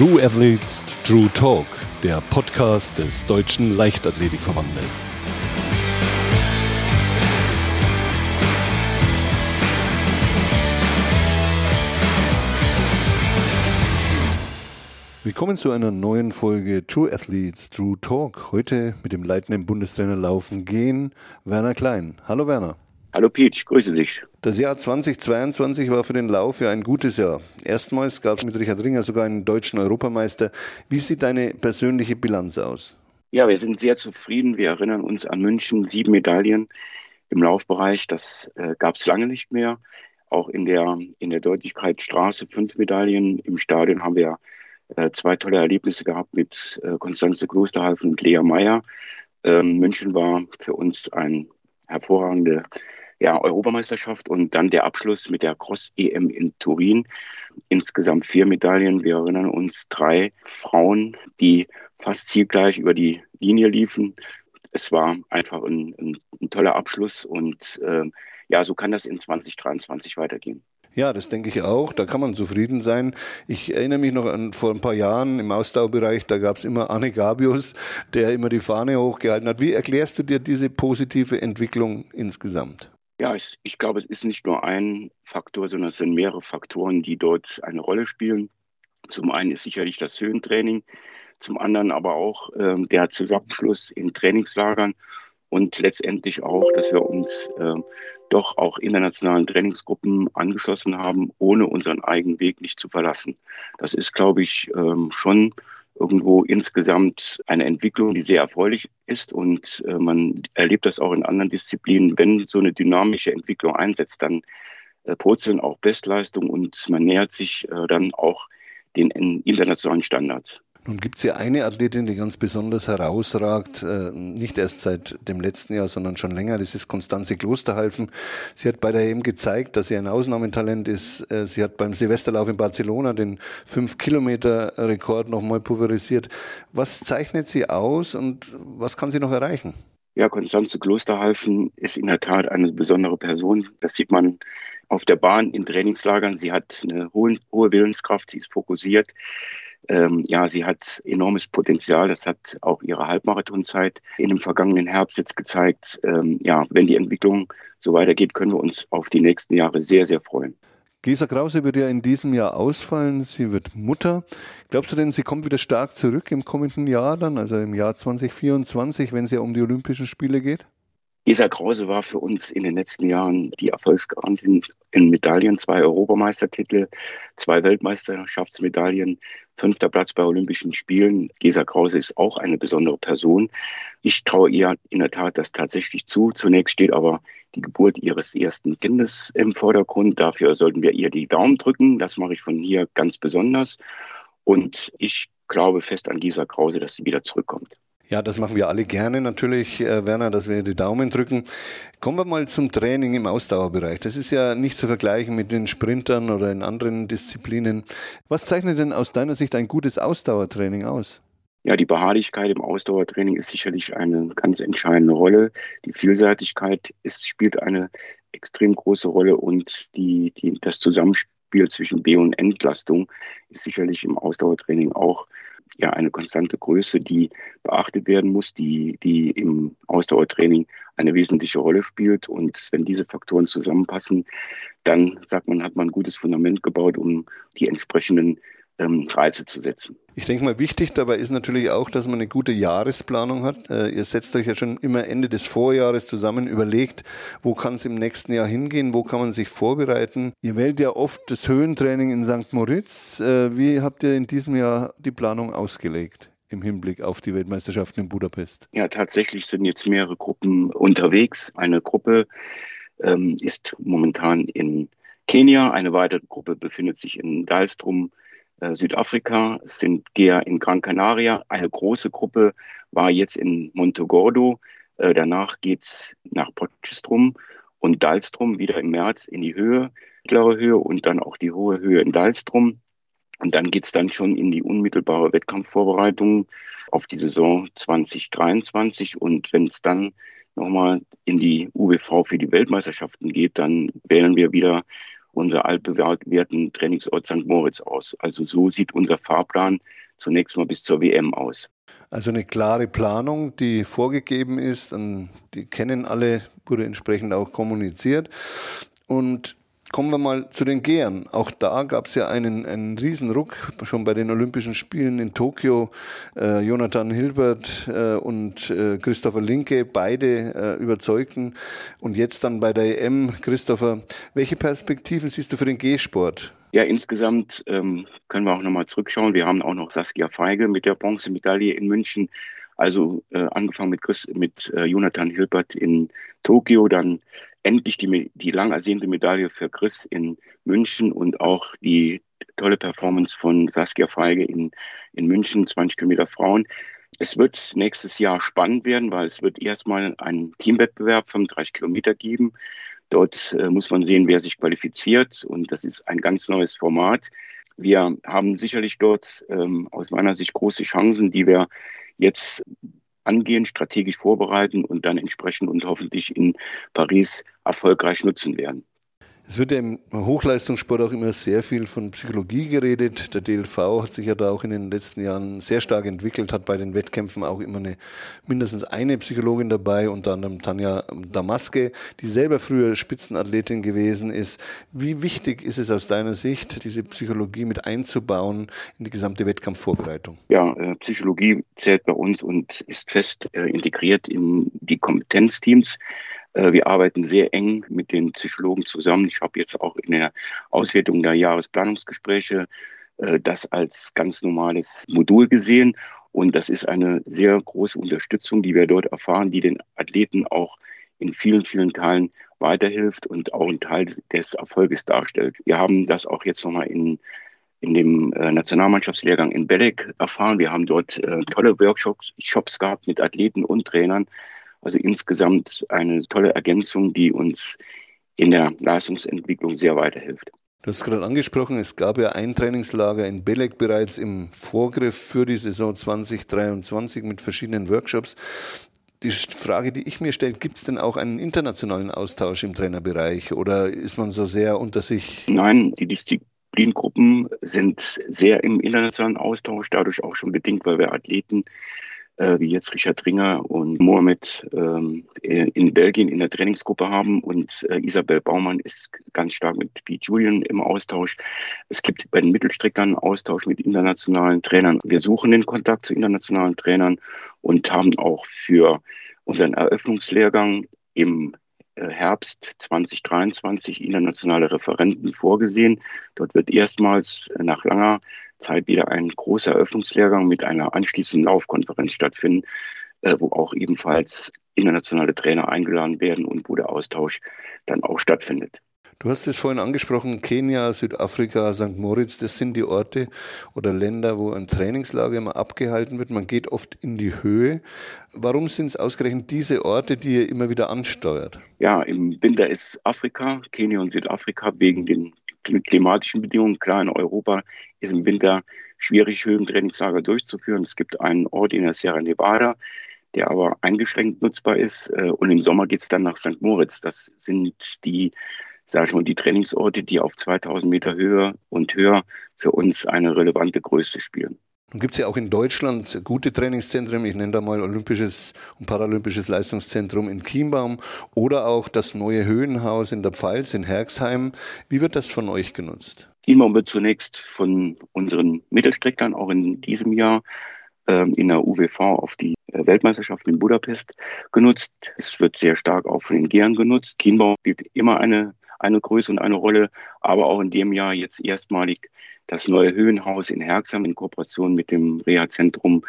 True Athletes True Talk, der Podcast des Deutschen Leichtathletikverbandes. Willkommen zu einer neuen Folge True Athletes True Talk. Heute mit dem leitenden Bundestrainer Laufen Gehen, Werner Klein. Hallo Werner. Hallo Pietsch, grüße dich. Das Jahr 2022 war für den Lauf ja ein gutes Jahr. Erstmals gab es mit Richard Ringer sogar einen deutschen Europameister. Wie sieht deine persönliche Bilanz aus? Ja, wir sind sehr zufrieden. Wir erinnern uns an München, sieben Medaillen im Laufbereich. Das äh, gab es lange nicht mehr. Auch in der, in der Deutlichkeit Straße fünf Medaillen. Im Stadion haben wir äh, zwei tolle Erlebnisse gehabt mit äh, Konstanze Klosterhalfen und Lea Meyer. Ähm, München war für uns ein hervorragende ja, Europameisterschaft und dann der Abschluss mit der Cross-EM in Turin. Insgesamt vier Medaillen. Wir erinnern uns drei Frauen, die fast zielgleich über die Linie liefen. Es war einfach ein, ein, ein toller Abschluss und äh, ja, so kann das in 2023 weitergehen. Ja, das denke ich auch. Da kann man zufrieden sein. Ich erinnere mich noch an vor ein paar Jahren im Ausdauerbereich, da gab es immer Anne Gabius, der immer die Fahne hochgehalten hat. Wie erklärst du dir diese positive Entwicklung insgesamt? Ja, ich, ich glaube, es ist nicht nur ein Faktor, sondern es sind mehrere Faktoren, die dort eine Rolle spielen. Zum einen ist sicherlich das Höhentraining, zum anderen aber auch ähm, der Zusammenschluss in Trainingslagern und letztendlich auch, dass wir uns äh, doch auch internationalen Trainingsgruppen angeschlossen haben, ohne unseren eigenen Weg nicht zu verlassen. Das ist, glaube ich, ähm, schon irgendwo insgesamt eine Entwicklung, die sehr erfreulich ist. Und äh, man erlebt das auch in anderen Disziplinen. Wenn so eine dynamische Entwicklung einsetzt, dann äh, purzeln auch Bestleistungen und man nähert sich äh, dann auch den internationalen Standards. Nun gibt es ja eine Athletin, die ganz besonders herausragt, äh, nicht erst seit dem letzten Jahr, sondern schon länger. Das ist Konstanze Klosterhalfen. Sie hat bei der EM gezeigt, dass sie ein Ausnahmetalent ist. Äh, sie hat beim Silvesterlauf in Barcelona den 5-Kilometer-Rekord nochmal pulverisiert. Was zeichnet sie aus und was kann sie noch erreichen? Ja, Konstanze Klosterhalfen ist in der Tat eine besondere Person. Das sieht man auf der Bahn in Trainingslagern. Sie hat eine hohe, hohe Willenskraft, sie ist fokussiert. Ähm, ja, sie hat enormes Potenzial. Das hat auch ihre Halbmarathonzeit in dem vergangenen Herbst jetzt gezeigt. Ähm, ja, wenn die Entwicklung so weitergeht, können wir uns auf die nächsten Jahre sehr, sehr freuen. Gesa Krause wird ja in diesem Jahr ausfallen. Sie wird Mutter. Glaubst du denn, sie kommt wieder stark zurück im kommenden Jahr dann, also im Jahr 2024, wenn es ja um die Olympischen Spiele geht? Gesa Krause war für uns in den letzten Jahren die Erfolgsgarantin in Medaillen, zwei Europameistertitel, zwei Weltmeisterschaftsmedaillen, fünfter Platz bei Olympischen Spielen. Gesa Krause ist auch eine besondere Person. Ich traue ihr in der Tat das tatsächlich zu. Zunächst steht aber die Geburt ihres ersten Kindes im Vordergrund. Dafür sollten wir ihr die Daumen drücken. Das mache ich von hier ganz besonders. Und ich glaube fest an Gesa Krause, dass sie wieder zurückkommt. Ja, das machen wir alle gerne natürlich, äh, Werner, dass wir die Daumen drücken. Kommen wir mal zum Training im Ausdauerbereich. Das ist ja nicht zu vergleichen mit den Sprintern oder in anderen Disziplinen. Was zeichnet denn aus deiner Sicht ein gutes Ausdauertraining aus? Ja, die Beharrlichkeit im Ausdauertraining ist sicherlich eine ganz entscheidende Rolle. Die Vielseitigkeit ist, spielt eine extrem große Rolle und die, die, das Zusammenspiel zwischen B- und Entlastung ist sicherlich im Ausdauertraining auch ja eine konstante Größe, die beachtet werden muss, die, die im Ausdauertraining eine wesentliche Rolle spielt. Und wenn diese Faktoren zusammenpassen, dann sagt man, hat man ein gutes Fundament gebaut, um die entsprechenden ähm, Reize zu setzen. Ich denke mal, wichtig dabei ist natürlich auch, dass man eine gute Jahresplanung hat. Äh, ihr setzt euch ja schon immer Ende des Vorjahres zusammen, überlegt, wo kann es im nächsten Jahr hingehen, wo kann man sich vorbereiten. Ihr wählt ja oft das Höhentraining in St. Moritz. Äh, wie habt ihr in diesem Jahr die Planung ausgelegt? im Hinblick auf die Weltmeisterschaften in Budapest? Ja, tatsächlich sind jetzt mehrere Gruppen unterwegs. Eine Gruppe ähm, ist momentan in Kenia, eine weitere Gruppe befindet sich in Dalstrom Südafrika, es sind Geher in Gran Canaria. Eine große Gruppe war jetzt in Montegordo. Äh, danach geht es nach Potchestrum und Dalstrom wieder im März in die Höhe, mittlere Höhe und dann auch die hohe Höhe in Dalstrom. Und dann geht es dann schon in die unmittelbare Wettkampfvorbereitung auf die Saison 2023. Und wenn es dann nochmal in die UWV für die Weltmeisterschaften geht, dann wählen wir wieder unser altbewährten Trainingsort St. Moritz aus. Also so sieht unser Fahrplan zunächst mal bis zur WM aus. Also eine klare Planung, die vorgegeben ist, die kennen alle, wurde entsprechend auch kommuniziert. Und Kommen wir mal zu den Gehern. Auch da gab es ja einen, einen Riesenruck schon bei den Olympischen Spielen in Tokio. Äh, Jonathan Hilbert äh, und äh, Christopher Linke, beide äh, überzeugten. Und jetzt dann bei der EM, Christopher, welche Perspektiven siehst du für den Gehsport? Ja, insgesamt ähm, können wir auch nochmal zurückschauen. Wir haben auch noch Saskia Feige mit der Bronzemedaille in München. Also äh, angefangen mit, Chris, mit äh, Jonathan Hilbert in Tokio, dann endlich die, die lang ersehnte Medaille für Chris in München und auch die tolle Performance von Saskia Feige in, in München, 20 Kilometer Frauen. Es wird nächstes Jahr spannend werden, weil es wird erstmal einen Teamwettbewerb 35 Kilometer geben. Dort äh, muss man sehen, wer sich qualifiziert und das ist ein ganz neues Format. Wir haben sicherlich dort ähm, aus meiner Sicht große Chancen, die wir jetzt angehen, strategisch vorbereiten und dann entsprechend und hoffentlich in Paris erfolgreich nutzen werden. Es wird ja im Hochleistungssport auch immer sehr viel von Psychologie geredet. Der DLV hat sich ja da auch in den letzten Jahren sehr stark entwickelt, hat bei den Wettkämpfen auch immer eine, mindestens eine Psychologin dabei, unter anderem Tanja Damaske, die selber früher Spitzenathletin gewesen ist. Wie wichtig ist es aus deiner Sicht, diese Psychologie mit einzubauen in die gesamte Wettkampfvorbereitung? Ja, äh, Psychologie zählt bei uns und ist fest äh, integriert in die Kompetenzteams. Äh, wir arbeiten sehr eng mit den Psychologen zusammen. Ich habe jetzt auch in der Auswertung der Jahresplanungsgespräche äh, das als ganz normales Modul gesehen. Und das ist eine sehr große Unterstützung, die wir dort erfahren, die den Athleten auch in vielen, vielen Teilen weiterhilft und auch einen Teil des Erfolges darstellt. Wir haben das auch jetzt nochmal in, in dem äh, Nationalmannschaftslehrgang in Belek erfahren. Wir haben dort tolle Workshops gehabt mit Athleten und Trainern, also insgesamt eine tolle Ergänzung, die uns in der Leistungsentwicklung sehr weiterhilft. Du hast gerade angesprochen, es gab ja ein Trainingslager in Belek bereits im Vorgriff für die Saison 2023 mit verschiedenen Workshops. Die Frage, die ich mir stelle, gibt es denn auch einen internationalen Austausch im Trainerbereich oder ist man so sehr unter sich? Nein, die Disziplingruppen sind sehr im internationalen Austausch, dadurch auch schon bedingt, weil wir Athleten wie jetzt Richard Ringer und Mohamed ähm, in Belgien in der Trainingsgruppe haben und äh, Isabel Baumann ist ganz stark mit Pete Julian im Austausch. Es gibt bei den Mittelstreckern Austausch mit internationalen Trainern. Wir suchen den Kontakt zu internationalen Trainern und haben auch für unseren Eröffnungslehrgang im äh, Herbst 2023 internationale Referenten vorgesehen. Dort wird erstmals nach langer Zeit wieder ein großer Eröffnungslehrgang mit einer anschließenden Laufkonferenz stattfinden, äh, wo auch ebenfalls internationale Trainer eingeladen werden und wo der Austausch dann auch stattfindet. Du hast es vorhin angesprochen, Kenia, Südafrika, St. Moritz, das sind die Orte oder Länder, wo ein Trainingslager immer abgehalten wird. Man geht oft in die Höhe. Warum sind es ausgerechnet diese Orte, die ihr immer wieder ansteuert? Ja, im Winter ist Afrika, Kenia und Südafrika wegen den klimatischen Bedingungen. Klar, in Europa ist im Winter schwierig, Höhentrainingslager durchzuführen. Es gibt einen Ort in der Sierra Nevada, der aber eingeschränkt nutzbar ist. Äh, und im Sommer geht es dann nach St. Moritz. Das sind die, sag ich mal, die Trainingsorte, die auf 2000 Meter Höhe und höher für uns eine relevante Größe spielen. Nun gibt es ja auch in Deutschland gute Trainingszentren. Ich nenne da mal Olympisches und Paralympisches Leistungszentrum in Chiembaum oder auch das neue Höhenhaus in der Pfalz in Herxheim. Wie wird das von euch genutzt? Chiembaum wird zunächst von unseren Mittelstreckern auch in diesem Jahr ähm, in der UWV auf die äh, Weltmeisterschaft in Budapest genutzt. Es wird sehr stark auch von den Gehern genutzt. Chiembaum spielt immer eine, eine Größe und eine Rolle, aber auch in dem Jahr jetzt erstmalig das neue Höhenhaus in Herxheim in Kooperation mit dem Reha-Zentrum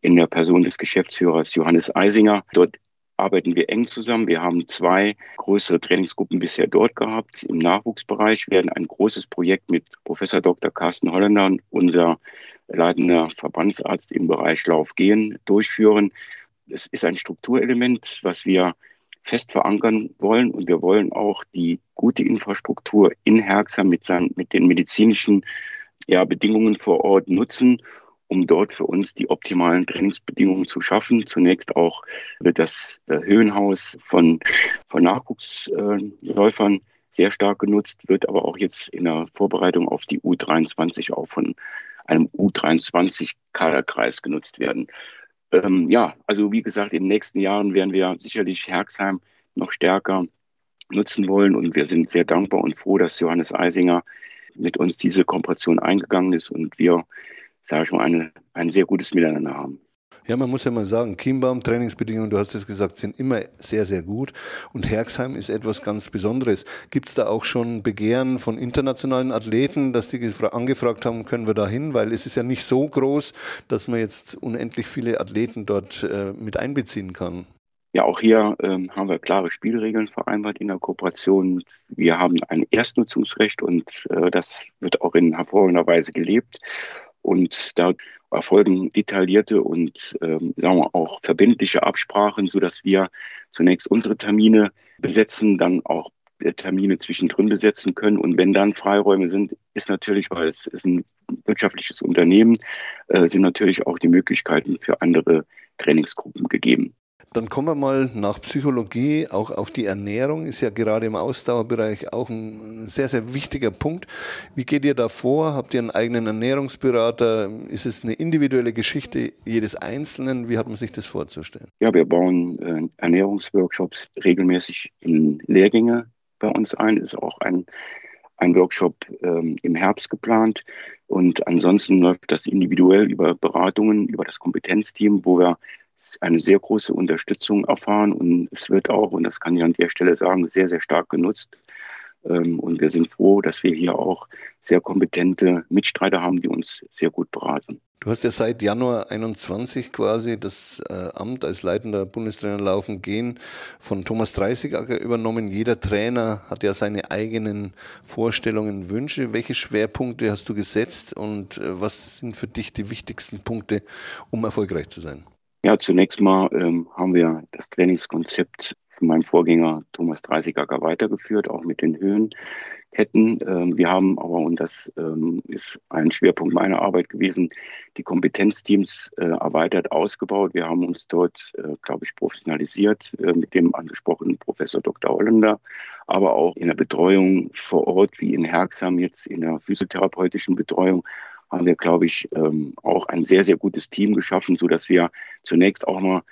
in der Person des Geschäftsführers Johannes Eisinger. Dort arbeiten wir eng zusammen. Wir haben zwei größere Trainingsgruppen bisher dort gehabt. Im Nachwuchsbereich werden ein großes Projekt mit Professor Dr. Carsten Holländer, unser leitender Verbandsarzt im Bereich Laufgehen, durchführen. Es ist ein Strukturelement, was wir fest verankern wollen. Und wir wollen auch die gute Infrastruktur in Herxheim mit, seinen, mit den medizinischen ja, Bedingungen vor Ort nutzen, um dort für uns die optimalen Trainingsbedingungen zu schaffen. Zunächst auch wird das äh, Höhenhaus von, von Nachwuchsläufern sehr stark genutzt, wird aber auch jetzt in der Vorbereitung auf die U23 auch von einem U23-Kaderkreis genutzt werden. Ähm, ja, also wie gesagt, in den nächsten Jahren werden wir sicherlich Herxheim noch stärker nutzen wollen und wir sind sehr dankbar und froh, dass Johannes Eisinger mit uns diese Kooperation eingegangen ist und wir, sage ich mal, eine, ein sehr gutes Miteinander haben. Ja, man muss ja mal sagen, Chiembaum, Trainingsbedingungen, du hast es gesagt, sind immer sehr, sehr gut. Und Herxheim ist etwas ganz Besonderes. Gibt es da auch schon Begehren von internationalen Athleten, dass die angefragt haben, können wir da hin? Weil es ist ja nicht so groß, dass man jetzt unendlich viele Athleten dort äh, mit einbeziehen kann. Ja, auch hier ähm, haben wir klare Spielregeln vereinbart in der Kooperation. Wir haben ein Erstnutzungsrecht und äh, das wird auch in hervorragender Weise gelebt. Und da erfolgen detaillierte und ähm, sagen wir auch verbindliche Absprachen, so dass wir zunächst unsere Termine besetzen, dann auch Termine zwischendrin besetzen können. Und wenn dann Freiräume sind, ist natürlich, weil es ist ein wirtschaftliches Unternehmen, äh, sind natürlich auch die Möglichkeiten für andere Trainingsgruppen gegeben. Dann kommen wir mal nach Psychologie, auch auf die Ernährung, ist ja gerade im Ausdauerbereich auch ein sehr, sehr wichtiger Punkt. Wie geht ihr da vor? Habt ihr einen eigenen Ernährungsberater? Ist es eine individuelle Geschichte jedes Einzelnen? Wie hat man sich das vorzustellen? Ja, wir bauen äh, Ernährungsworkshops regelmäßig in Lehrgänge bei uns ein. Ist auch ein, ein Workshop ähm, im Herbst geplant. Und ansonsten läuft das individuell über Beratungen, über das Kompetenzteam, wo wir eine sehr große Unterstützung erfahren und es wird auch, und das kann ich an der Stelle sagen, sehr, sehr stark genutzt. Ähm, und wir sind froh, dass wir hier auch sehr kompetente Mitstreiter haben, die uns sehr gut beraten. Du hast ja seit Januar 21 quasi das äh, Amt als leitender Bundestrainer Laufen gehen von Thomas Dreißigacker übernommen. Jeder Trainer hat ja seine eigenen Vorstellungen, Wünsche. Welche Schwerpunkte hast du gesetzt und äh, was sind für dich die wichtigsten Punkte, um erfolgreich zu sein? Ja, zunächst mal ähm, haben wir das Trainingskonzept von meinem Vorgänger Thomas Dreißigacker weitergeführt, auch mit den Höhenketten. Ähm, wir haben aber, und das ähm, ist ein Schwerpunkt meiner Arbeit gewesen, die Kompetenzteams äh, erweitert, ausgebaut. Wir haben uns dort, äh, glaube ich, professionalisiert äh, mit dem angesprochenen Professor Dr. Holländer, aber auch in der Betreuung vor Ort, wie in Herxham jetzt in der physiotherapeutischen Betreuung haben wir, glaube ich, ähm, auch ein sehr, sehr gutes Team geschaffen, sodass wir zunächst auch mal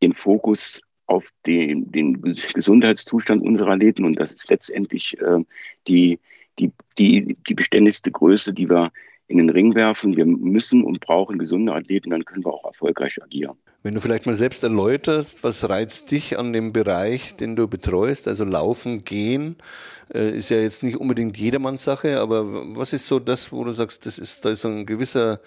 den Fokus auf den, den Gesundheitszustand unserer Athleten und das ist letztendlich äh, die, die, die, die beständigste Größe, die wir in den Ring werfen. Wir müssen und brauchen gesunde Athleten, dann können wir auch erfolgreich agieren. Wenn du vielleicht mal selbst erläuterst, was reizt dich an dem Bereich, den du betreust, also Laufen, Gehen, äh, ist ja jetzt nicht unbedingt jedermanns Sache, aber was ist so das, wo du sagst, das ist, da ist so ein gewisser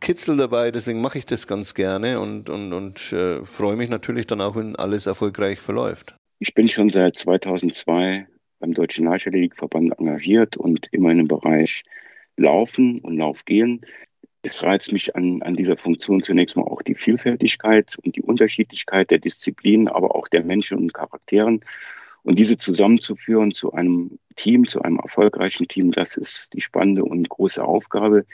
Kitzel dabei, deswegen mache ich das ganz gerne und, und, und äh, freue mich natürlich dann auch, wenn alles erfolgreich verläuft. Ich bin schon seit 2002 beim Deutschen Leichtathletikverband engagiert und immer in dem Bereich Laufen und Laufgehen. Es reizt mich an, an dieser Funktion zunächst mal auch die Vielfältigkeit und die Unterschiedlichkeit der Disziplinen, aber auch der Menschen und Charakteren. Und diese zusammenzuführen zu einem Team, zu einem erfolgreichen Team, das ist die spannende und große Aufgabe,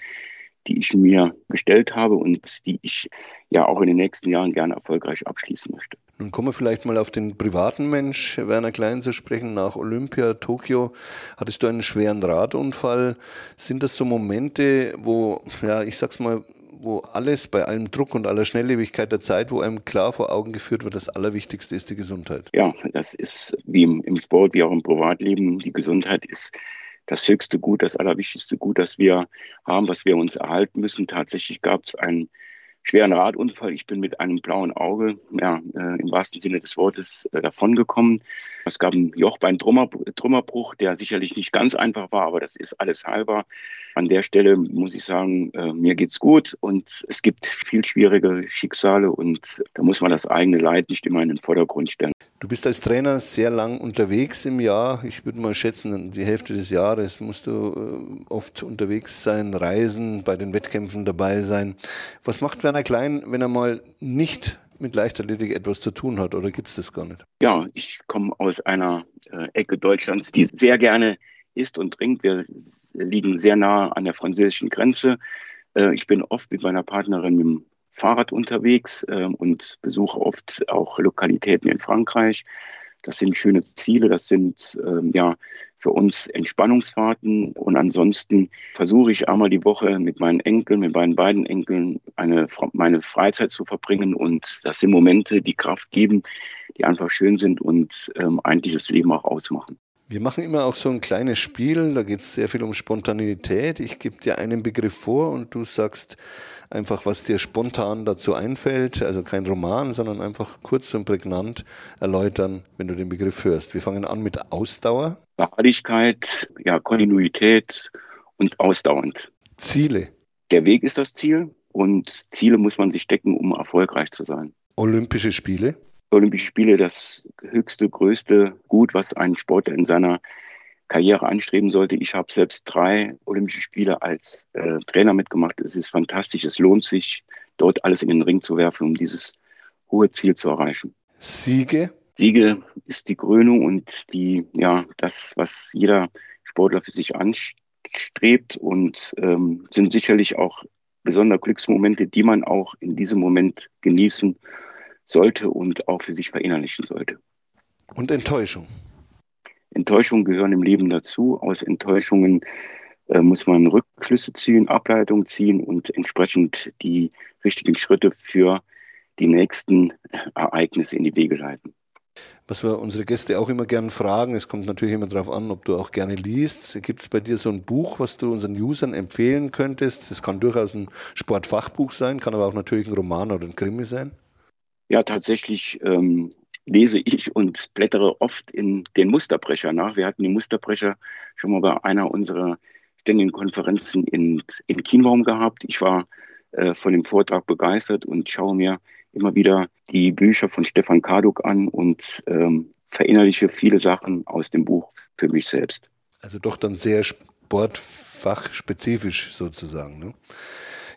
die ich mir gestellt habe und die ich ja auch in den nächsten Jahren gerne erfolgreich abschließen möchte. Nun kommen wir vielleicht mal auf den privaten Mensch, Werner Klein, zu sprechen. Nach Olympia, Tokio, hattest du einen schweren Radunfall. Sind das so Momente, wo, ja, ich sag's mal, wo alles bei allem Druck und aller Schnelllebigkeit der Zeit, wo einem klar vor Augen geführt wird, das Allerwichtigste ist die Gesundheit. Ja, das ist wie im, im Sport, wie auch im Privatleben. Die Gesundheit ist das höchste Gut, das allerwichtigste Gut, das wir haben, was wir uns erhalten müssen. Tatsächlich gab es einen schweren Radunfall. Ich bin mit einem blauen Auge, ja, äh, im wahrsten Sinne des Wortes, äh, davongekommen. Es gab einen Jochbein-Trümmerbruch, der sicherlich nicht ganz einfach war, aber das ist alles heilbar. An der Stelle muss ich sagen, äh, mir geht's gut und es gibt viel schwierige Schicksale und da muss man das eigene Leid nicht immer in den Vordergrund stellen. Du bist als Trainer sehr lang unterwegs im Jahr. Ich würde mal schätzen, die Hälfte des Jahres musst du äh, oft unterwegs sein, reisen, bei den Wettkämpfen dabei sein. Was macht Werner Klein, wenn er mal nicht mit Leichtathletik etwas zu tun hat oder gibt es das gar nicht? Ja, ich komme aus einer äh, Ecke Deutschlands, die sehr gerne isst und trinkt. Wir liegen sehr nah an der französischen Grenze. Äh, ich bin oft mit meiner Partnerin mit dem Fahrrad unterwegs äh, und besuche oft auch Lokalitäten in Frankreich. Das sind schöne Ziele, das sind ähm, ja für uns Entspannungsfahrten. Und ansonsten versuche ich einmal die Woche mit meinen Enkeln, mit meinen beiden Enkeln, eine, meine Freizeit zu verbringen. Und das sind Momente, die Kraft geben, die einfach schön sind und ähm, eigentlich das Leben auch ausmachen. Wir machen immer auch so ein kleines Spiel, da geht es sehr viel um Spontanität. Ich gebe dir einen Begriff vor und du sagst einfach, was dir spontan dazu einfällt. Also kein Roman, sondern einfach kurz und prägnant erläutern, wenn du den Begriff hörst. Wir fangen an mit Ausdauer. Beharrlichkeit, ja, Kontinuität und ausdauernd. Ziele. Der Weg ist das Ziel und Ziele muss man sich stecken, um erfolgreich zu sein. Olympische Spiele. Olympische Spiele das höchste, größte Gut, was ein Sportler in seiner Karriere anstreben sollte. Ich habe selbst drei Olympische Spiele als äh, Trainer mitgemacht. Es ist fantastisch. Es lohnt sich, dort alles in den Ring zu werfen, um dieses hohe Ziel zu erreichen. Siege? Siege ist die Krönung und die, ja, das, was jeder Sportler für sich anstrebt und ähm, sind sicherlich auch besondere Glücksmomente, die man auch in diesem Moment genießen sollte und auch für sich verinnerlichen sollte. Und Enttäuschung? Enttäuschungen gehören im Leben dazu. Aus Enttäuschungen äh, muss man Rückschlüsse ziehen, Ableitungen ziehen und entsprechend die richtigen Schritte für die nächsten Ereignisse in die Wege leiten. Was wir unsere Gäste auch immer gerne fragen, es kommt natürlich immer darauf an, ob du auch gerne liest. Gibt es bei dir so ein Buch, was du unseren Usern empfehlen könntest? Das kann durchaus ein Sportfachbuch sein, kann aber auch natürlich ein Roman oder ein Krimi sein. Ja, tatsächlich ähm, lese ich und blättere oft in den Musterbrecher nach. Wir hatten die Musterbrecher schon mal bei einer unserer ständigen Konferenzen in, in Kienbaum gehabt. Ich war äh, von dem Vortrag begeistert und schaue mir immer wieder die Bücher von Stefan Karduk an und ähm, verinnerliche viele Sachen aus dem Buch für mich selbst. Also doch dann sehr sportfachspezifisch sozusagen. Ne?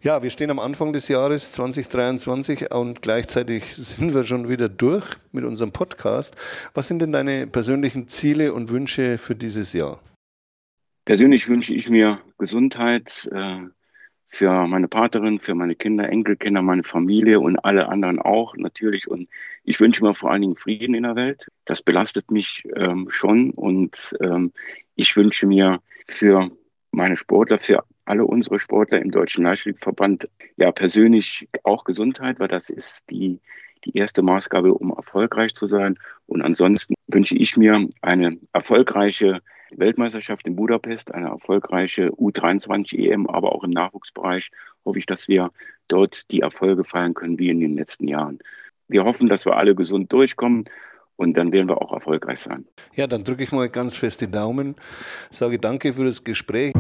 Ja, wir stehen am Anfang des Jahres 2023 und gleichzeitig sind wir schon wieder durch mit unserem Podcast. Was sind denn deine persönlichen Ziele und Wünsche für dieses Jahr? Persönlich wünsche ich mir Gesundheit äh, für meine Partnerin, für meine Kinder, Enkelkinder, meine Familie und alle anderen auch natürlich. Und ich wünsche mir vor allen Dingen Frieden in der Welt. Das belastet mich ähm, schon und ähm, ich wünsche mir für meine Sportler, für alle unsere Sportler im Deutschen Leichtathletikverband ja persönlich auch Gesundheit, weil das ist die, die erste Maßgabe, um erfolgreich zu sein. Und ansonsten wünsche ich mir eine erfolgreiche Weltmeisterschaft in Budapest, eine erfolgreiche U23 EM, aber auch im Nachwuchsbereich hoffe ich, dass wir dort die Erfolge feiern können wie in den letzten Jahren. Wir hoffen, dass wir alle gesund durchkommen und dann werden wir auch erfolgreich sein. Ja, dann drücke ich mal ganz fest die Daumen, sage danke für das Gespräch.